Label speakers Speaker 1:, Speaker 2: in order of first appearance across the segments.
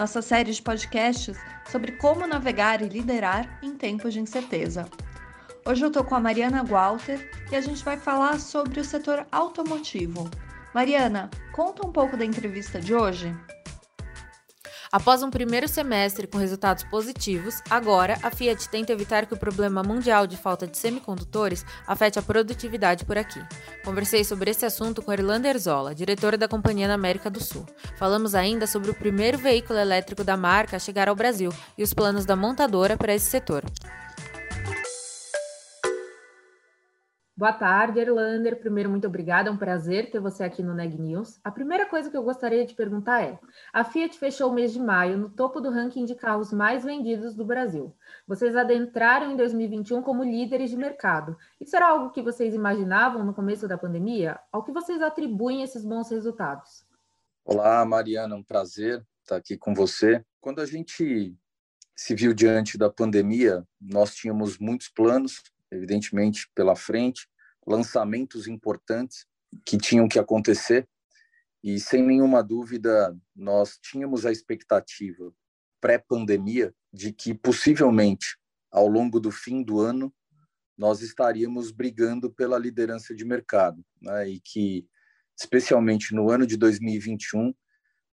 Speaker 1: nossa série de podcasts sobre como navegar e liderar em tempos de incerteza. Hoje eu estou com a Mariana Walter e a gente vai falar sobre o setor automotivo. Mariana, conta um pouco da entrevista de hoje.
Speaker 2: Após um primeiro semestre com resultados positivos, agora a Fiat tenta evitar que o problema mundial de falta de semicondutores afete a produtividade por aqui. Conversei sobre esse assunto com Irlanda Erzola, diretora da companhia na América do Sul. Falamos ainda sobre o primeiro veículo elétrico da marca a chegar ao Brasil e os planos da montadora para esse setor. Boa tarde, Erlander. Primeiro, muito obrigada. É um prazer ter você aqui no Neg News. A primeira coisa que eu gostaria de perguntar é: a Fiat fechou o mês de maio no topo do ranking de carros mais vendidos do Brasil. Vocês adentraram em 2021 como líderes de mercado. Isso era algo que vocês imaginavam no começo da pandemia? Ao que vocês atribuem esses bons resultados?
Speaker 3: Olá, Mariana. Um prazer estar aqui com você. Quando a gente se viu diante da pandemia, nós tínhamos muitos planos, evidentemente, pela frente, lançamentos importantes que tinham que acontecer e sem nenhuma dúvida nós tínhamos a expectativa pré-pandemia de que possivelmente ao longo do fim do ano nós estaríamos brigando pela liderança de mercado, né? E que especialmente no ano de 2021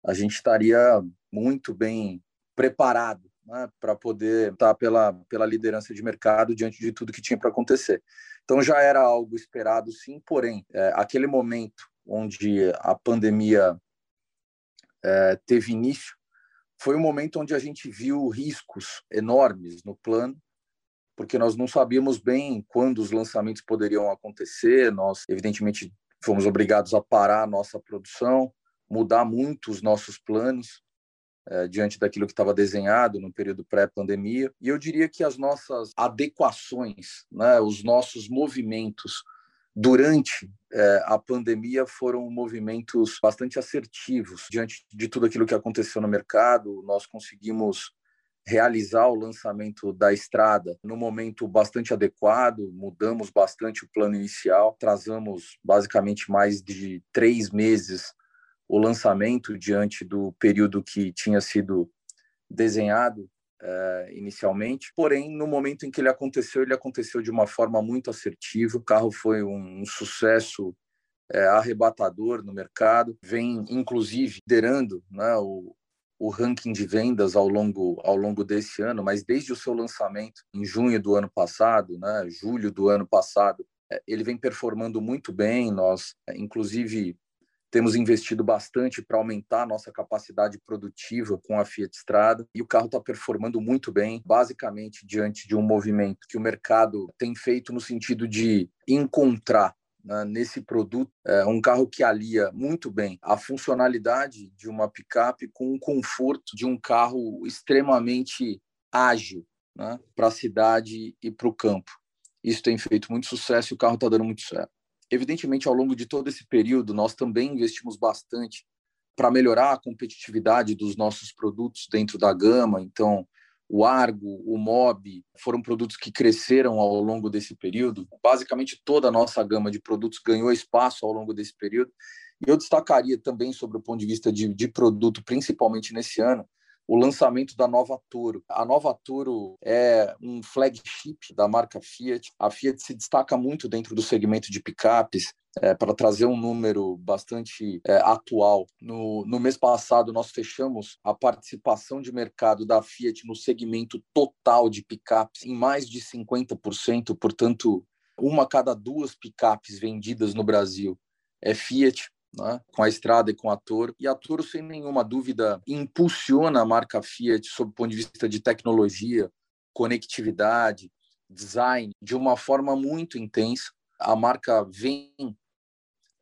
Speaker 3: a gente estaria muito bem preparado né, para poder estar pela, pela liderança de mercado diante de tudo que tinha para acontecer. Então já era algo esperado, sim, porém, é, aquele momento onde a pandemia é, teve início foi um momento onde a gente viu riscos enormes no plano, porque nós não sabíamos bem quando os lançamentos poderiam acontecer, nós, evidentemente, fomos obrigados a parar a nossa produção, mudar muito os nossos planos, é, diante daquilo que estava desenhado no período pré-pandemia. E eu diria que as nossas adequações, né, os nossos movimentos durante é, a pandemia foram movimentos bastante assertivos diante de tudo aquilo que aconteceu no mercado. Nós conseguimos realizar o lançamento da estrada no momento bastante adequado, mudamos bastante o plano inicial, trazamos basicamente mais de três meses o lançamento diante do período que tinha sido desenhado uh, inicialmente. Porém, no momento em que ele aconteceu, ele aconteceu de uma forma muito assertiva. O carro foi um, um sucesso é, arrebatador no mercado, vem inclusive liderando né, o, o ranking de vendas ao longo, ao longo desse ano, mas desde o seu lançamento em junho do ano passado, né, julho do ano passado, é, ele vem performando muito bem. Nós, inclusive, temos investido bastante para aumentar a nossa capacidade produtiva com a Fiat Strada e o carro está performando muito bem, basicamente diante de um movimento que o mercado tem feito no sentido de encontrar né, nesse produto é, um carro que alia muito bem a funcionalidade de uma picape com o conforto de um carro extremamente ágil né, para a cidade e para o campo. Isso tem feito muito sucesso e o carro está dando muito certo. Evidentemente, ao longo de todo esse período, nós também investimos bastante para melhorar a competitividade dos nossos produtos dentro da gama. Então, o Argo, o Mob, foram produtos que cresceram ao longo desse período. Basicamente, toda a nossa gama de produtos ganhou espaço ao longo desse período. E eu destacaria também, sobre o ponto de vista de, de produto, principalmente nesse ano, o lançamento da nova Toro. A nova Toro é um flagship da marca Fiat. A Fiat se destaca muito dentro do segmento de picapes. É, para trazer um número bastante é, atual, no, no mês passado nós fechamos a participação de mercado da Fiat no segmento total de picapes em mais de 50%, portanto, uma cada duas picapes vendidas no Brasil é Fiat né, com a Estrada e com a Toro. E a Toro, sem nenhuma dúvida, impulsiona a marca Fiat sob o ponto de vista de tecnologia, conectividade, design, de uma forma muito intensa. A marca vem,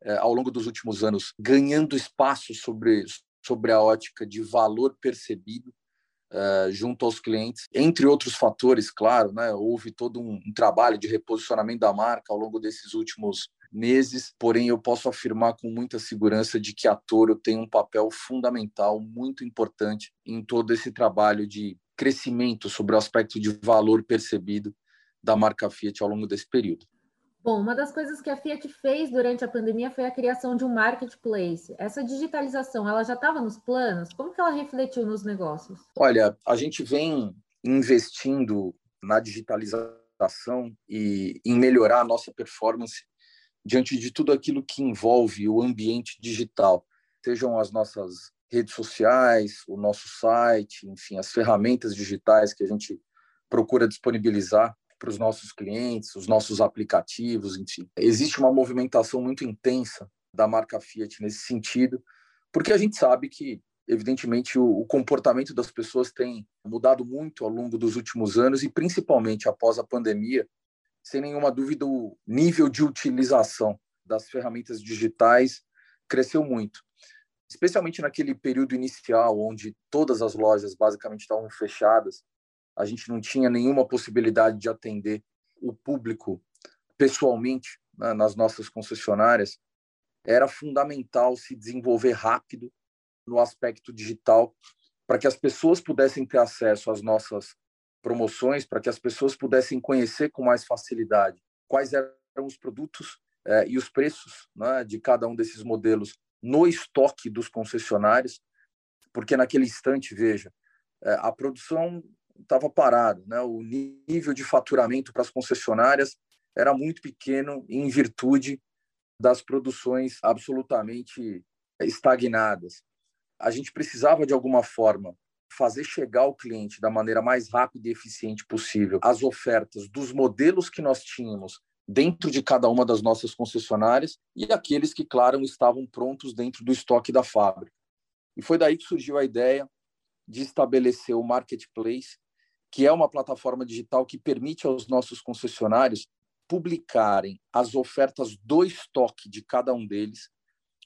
Speaker 3: é, ao longo dos últimos anos, ganhando espaço sobre, sobre a ótica de valor percebido. uh, junto aos clientes, entre outros fatores, claro, né? Houve todo um, um trabalho de reposicionamento da marca ao longo desses últimos meses, porém eu posso afirmar com muita segurança de que a Toro tem um papel fundamental, muito importante em todo esse trabalho de crescimento sobre o aspecto de valor percebido da marca Fiat ao longo desse período.
Speaker 2: Bom, uma das coisas que a Fiat fez durante a pandemia foi a criação de um marketplace. Essa digitalização, ela já estava nos planos? Como que ela refletiu nos negócios?
Speaker 3: Olha, a gente vem investindo na digitalização e em melhorar a nossa performance diante de tudo aquilo que envolve o ambiente digital, sejam as nossas redes sociais, o nosso site, enfim, as ferramentas digitais que a gente procura disponibilizar para os nossos clientes, os nossos aplicativos, enfim. Existe uma movimentação muito intensa da marca Fiat nesse sentido, porque a gente sabe que, evidentemente, o, o comportamento das pessoas tem mudado muito ao longo dos últimos anos e, principalmente após a pandemia, sem nenhuma dúvida, o nível de utilização das ferramentas digitais cresceu muito, especialmente naquele período inicial, onde todas as lojas basicamente estavam fechadas a gente não tinha nenhuma possibilidade de atender o público pessoalmente né, nas nossas concessionárias, era fundamental se desenvolver rápido no aspecto digital para que as pessoas pudessem ter acesso às nossas promoções, para que as pessoas pudessem conhecer com mais facilidade quais eram os produtos eh, e os preços né, de cada um desses modelos no estoque dos concessionários, porque naquele instante, veja, eh, a produção estava parado, né? O nível de faturamento para as concessionárias era muito pequeno em virtude das produções absolutamente estagnadas. A gente precisava de alguma forma fazer chegar ao cliente da maneira mais rápida e eficiente possível as ofertas dos modelos que nós tínhamos dentro de cada uma das nossas concessionárias e aqueles que, claro, estavam prontos dentro do estoque da fábrica. E foi daí que surgiu a ideia de estabelecer o marketplace que é uma plataforma digital que permite aos nossos concessionários publicarem as ofertas do estoque de cada um deles,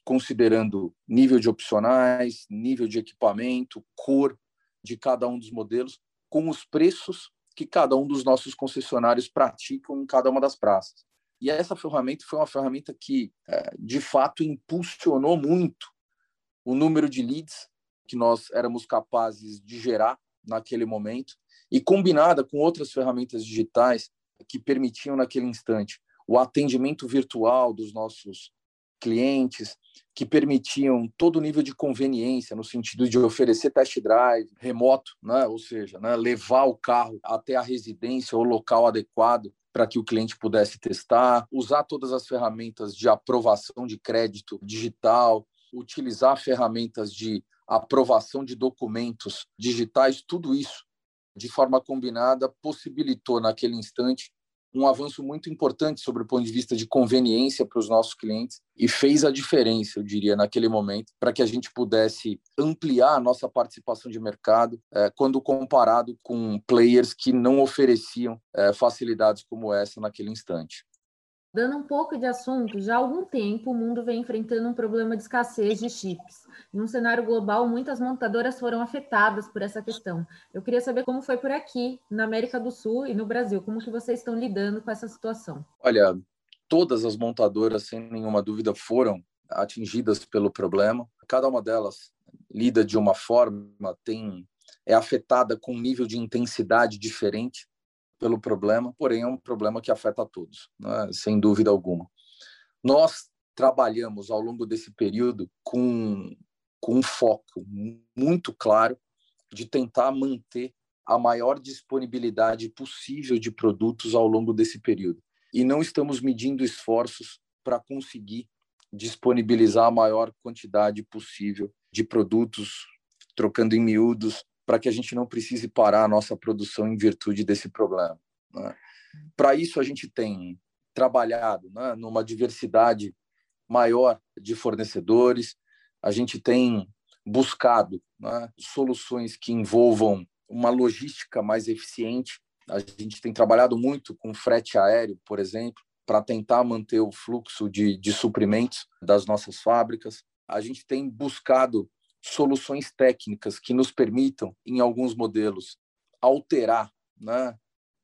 Speaker 3: considerando nível de opcionais, nível de equipamento, cor de cada um dos modelos, com os preços que cada um dos nossos concessionários praticam em cada uma das praças. E essa ferramenta foi uma ferramenta que, é, de fato, impulsionou muito o número de leads que nós éramos capazes de gerar naquele momento e combinada com outras ferramentas digitais que permitiam naquele instante o atendimento virtual dos nossos clientes, que permitiam todo o nível de conveniência no sentido de oferecer test drive remoto, né? ou seja, né? levar o carro até a residência ou local adequado para que o cliente pudesse testar, usar todas as ferramentas de aprovação de crédito digital, utilizar ferramentas de aprovação de documentos digitais, tudo isso de forma combinada, possibilitou naquele instante um avanço muito importante sobre o ponto de vista de conveniência para os nossos clientes e fez a diferença, eu diria, naquele momento, para que a gente pudesse ampliar a nossa participação de mercado é, quando comparado com players que não ofereciam é, facilidades como essa naquele instante.
Speaker 2: Dando um pouco de assunto, já há algum tempo o mundo vem enfrentando um problema de escassez de chips. Em um cenário global, muitas montadoras foram afetadas por essa questão. Eu queria saber como foi por aqui, na América do Sul e no Brasil, como que vocês estão lidando com essa situação?
Speaker 3: Olha, todas as montadoras, sem nenhuma dúvida, foram atingidas pelo problema. Cada uma delas lida de uma forma, tem é afetada com um nível de intensidade diferente pelo problema, porém é um problema que afeta a todos, né? sem dúvida alguma. Nós trabalhamos ao longo desse período com, com um foco muito claro de tentar manter a maior disponibilidade possível de produtos ao longo desse período. E não estamos medindo esforços para conseguir disponibilizar a maior quantidade possível de produtos, trocando em miúdos, para que a gente não precise parar a nossa produção em virtude desse problema. Né? Para isso, a gente tem trabalhado né, numa diversidade maior de fornecedores, a gente tem buscado né, soluções que envolvam uma logística mais eficiente. A gente tem trabalhado muito com frete aéreo, por exemplo, para tentar manter o fluxo de, de suprimentos das nossas fábricas. A gente tem buscado soluções técnicas que nos permitam, em alguns modelos, alterar né,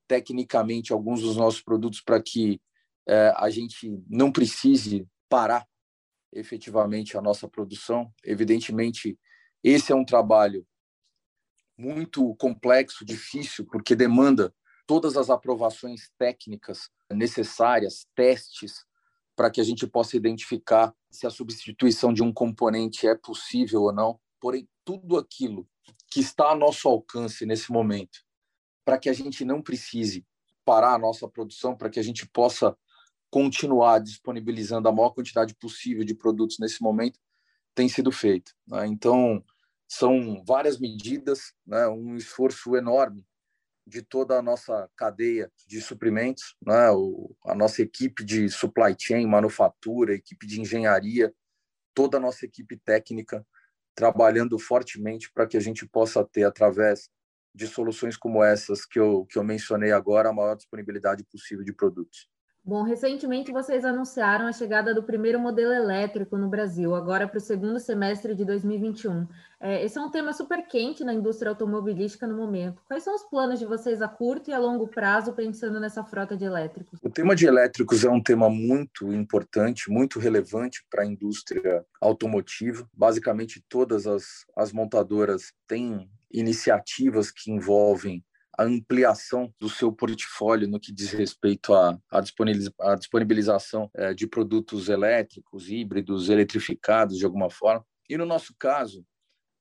Speaker 3: tecnicamente alguns dos nossos produtos para que é, a gente não precise parar efetivamente a nossa produção. Evidentemente, esse é um trabalho muito complexo, difícil, porque demanda todas as aprovações técnicas necessárias, testes, para que a gente possa identificar se a substituição de um componente é possível ou não. Porém, tudo aquilo que está a nosso alcance nesse momento, para que a gente não precise parar a nossa produção, para que a gente possa continuar disponibilizando a maior quantidade possível de produtos nesse momento, tem sido feito. Né? Então, são várias medidas, né? um esforço enorme de toda a nossa cadeia de suprimentos, né? o, a nossa equipe de supply chain, manufatura, equipe de engenharia, toda a nossa equipe técnica trabalhando fortemente para que a gente possa ter, através de soluções como essas que eu, que eu mencionei agora, a maior disponibilidade possível de produtos.
Speaker 2: Bom, recentemente vocês anunciaram a chegada do primeiro modelo elétrico no Brasil, agora para o segundo semestre de 2021. É, esse é um tema super quente na indústria automobilística no momento. Quais são os planos de vocês a curto e a longo prazo pensando nessa frota de elétricos?
Speaker 3: O tema de elétricos é um tema muito importante, muito relevante para a indústria automotiva. Basicamente, todas as, as montadoras têm iniciativas que envolvem ampliação do seu portfólio no que diz respeito à, à disponibilização é, de produtos elétricos, híbridos, eletrificados de alguma forma. E no nosso caso,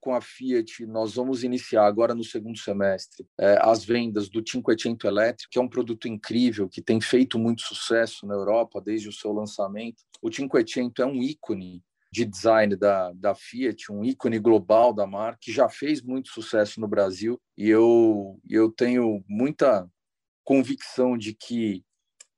Speaker 3: com a Fiat, nós vamos iniciar agora no segundo semestre é, as vendas do Cinquecento elétrico, que é um produto incrível, que tem feito muito sucesso na Europa desde o seu lançamento. O Cinquecento é um ícone de design da, da Fiat, um ícone global da marca, que já fez muito sucesso no Brasil. E eu, eu tenho muita convicção de que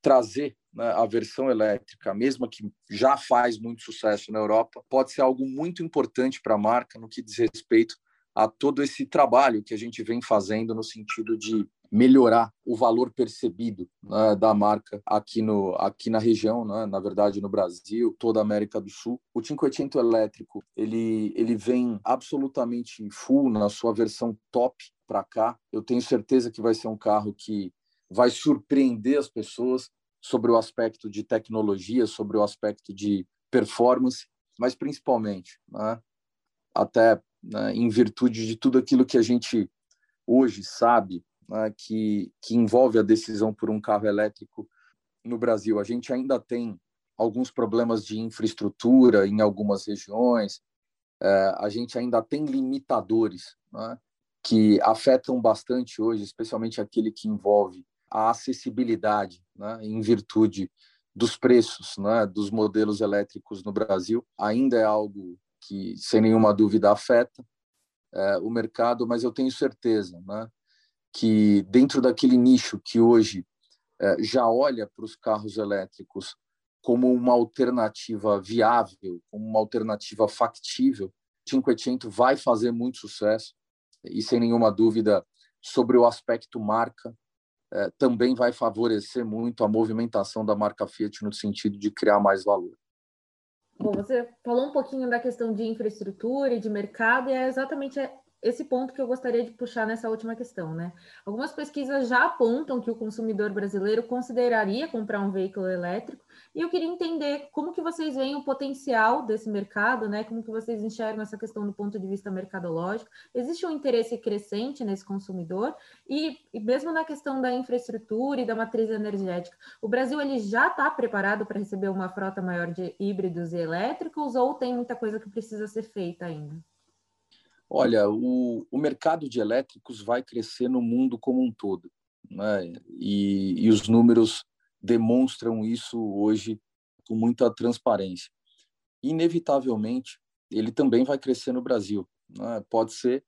Speaker 3: trazer né, a versão elétrica, mesmo que já faz muito sucesso na Europa, pode ser algo muito importante para a marca no que diz respeito a todo esse trabalho que a gente vem fazendo no sentido de melhorar o valor percebido né, da marca aqui, no, aqui na região, né, na verdade no Brasil, toda a América do Sul. O Cinquecento elétrico ele, ele vem absolutamente full na sua versão top para cá. Eu tenho certeza que vai ser um carro que vai surpreender as pessoas sobre o aspecto de tecnologia, sobre o aspecto de performance, mas principalmente, né, até né, em virtude de tudo aquilo que a gente hoje sabe né, que, que envolve a decisão por um carro elétrico no Brasil. A gente ainda tem alguns problemas de infraestrutura em algumas regiões, é, a gente ainda tem limitadores né, que afetam bastante hoje, especialmente aquele que envolve a acessibilidade, né, em virtude dos preços né, dos modelos elétricos no Brasil. Ainda é algo que, sem nenhuma dúvida, afeta é, o mercado, mas eu tenho certeza né, que dentro daquele nicho que hoje é, já olha para os carros elétricos como uma alternativa viável, como uma alternativa factível, Cinquecento vai fazer muito sucesso e sem nenhuma dúvida sobre o aspecto marca é, também vai favorecer muito a movimentação da marca Fiat no sentido de criar mais valor.
Speaker 2: Bom, você falou um pouquinho da questão de infraestrutura e de mercado, e é exatamente esse ponto que eu gostaria de puxar nessa última questão, né? Algumas pesquisas já apontam que o consumidor brasileiro consideraria comprar um veículo elétrico, e eu queria entender como que vocês veem o potencial desse mercado, né? Como que vocês enxergam essa questão do ponto de vista mercadológico? Existe um interesse crescente nesse consumidor e, e mesmo na questão da infraestrutura e da matriz energética, o Brasil ele já está preparado para receber uma frota maior de híbridos e elétricos ou tem muita coisa que precisa ser feita ainda?
Speaker 3: Olha, o, o mercado de elétricos vai crescer no mundo como um todo, né? e, e os números demonstram isso hoje com muita transparência. Inevitavelmente, ele também vai crescer no Brasil. Né? Pode ser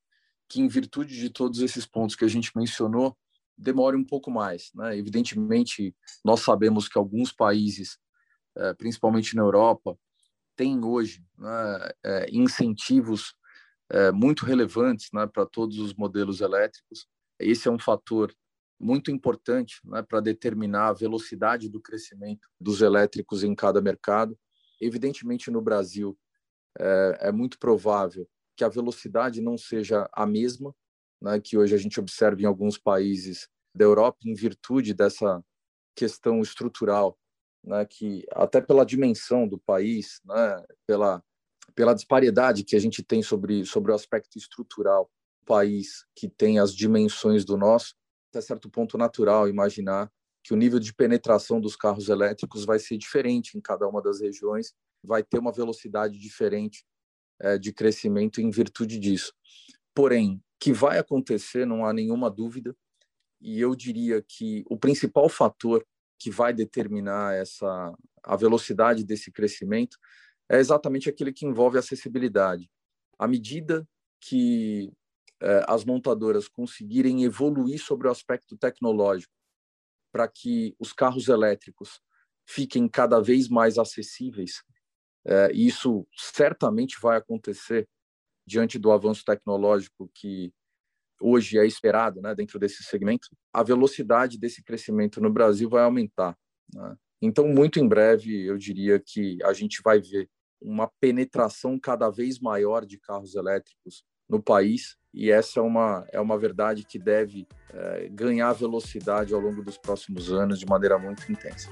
Speaker 3: que, em virtude de todos esses pontos que a gente mencionou, demore um pouco mais. Né? Evidentemente, nós sabemos que alguns países, eh, principalmente na Europa, têm hoje né, eh, incentivos é, muito relevantes né, para todos os modelos elétricos. Esse é um fator muito importante né, para determinar a velocidade do crescimento dos elétricos em cada mercado. Evidentemente, no Brasil, é, é muito provável que a velocidade não seja a mesma, né, que hoje a gente observa em alguns países da Europa, em virtude dessa questão estrutural, né, que até pela dimensão do país, né, pela pela disparidade que a gente tem sobre sobre o aspecto estrutural, país que tem as dimensões do nosso, até certo ponto natural imaginar que o nível de penetração dos carros elétricos vai ser diferente em cada uma das regiões, vai ter uma velocidade diferente é, de crescimento em virtude disso. Porém, que vai acontecer, não há nenhuma dúvida, e eu diria que o principal fator que vai determinar essa a velocidade desse crescimento é exatamente aquele que envolve acessibilidade. À medida que é, as montadoras conseguirem evoluir sobre o aspecto tecnológico para que os carros elétricos fiquem cada vez mais acessíveis, é, isso certamente vai acontecer diante do avanço tecnológico que hoje é esperado né, dentro desse segmento, a velocidade desse crescimento no Brasil vai aumentar. Né? Então, muito em breve, eu diria que a gente vai ver uma penetração cada vez maior de carros elétricos no país e essa é uma, é uma verdade que deve é, ganhar velocidade ao longo dos próximos anos de maneira muito intensa.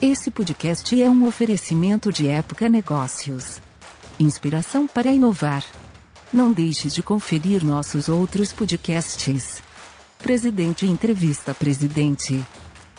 Speaker 4: Esse podcast é um oferecimento de Época Negócios. Inspiração para inovar. Não deixe de conferir nossos outros podcasts. Presidente Entrevista Presidente.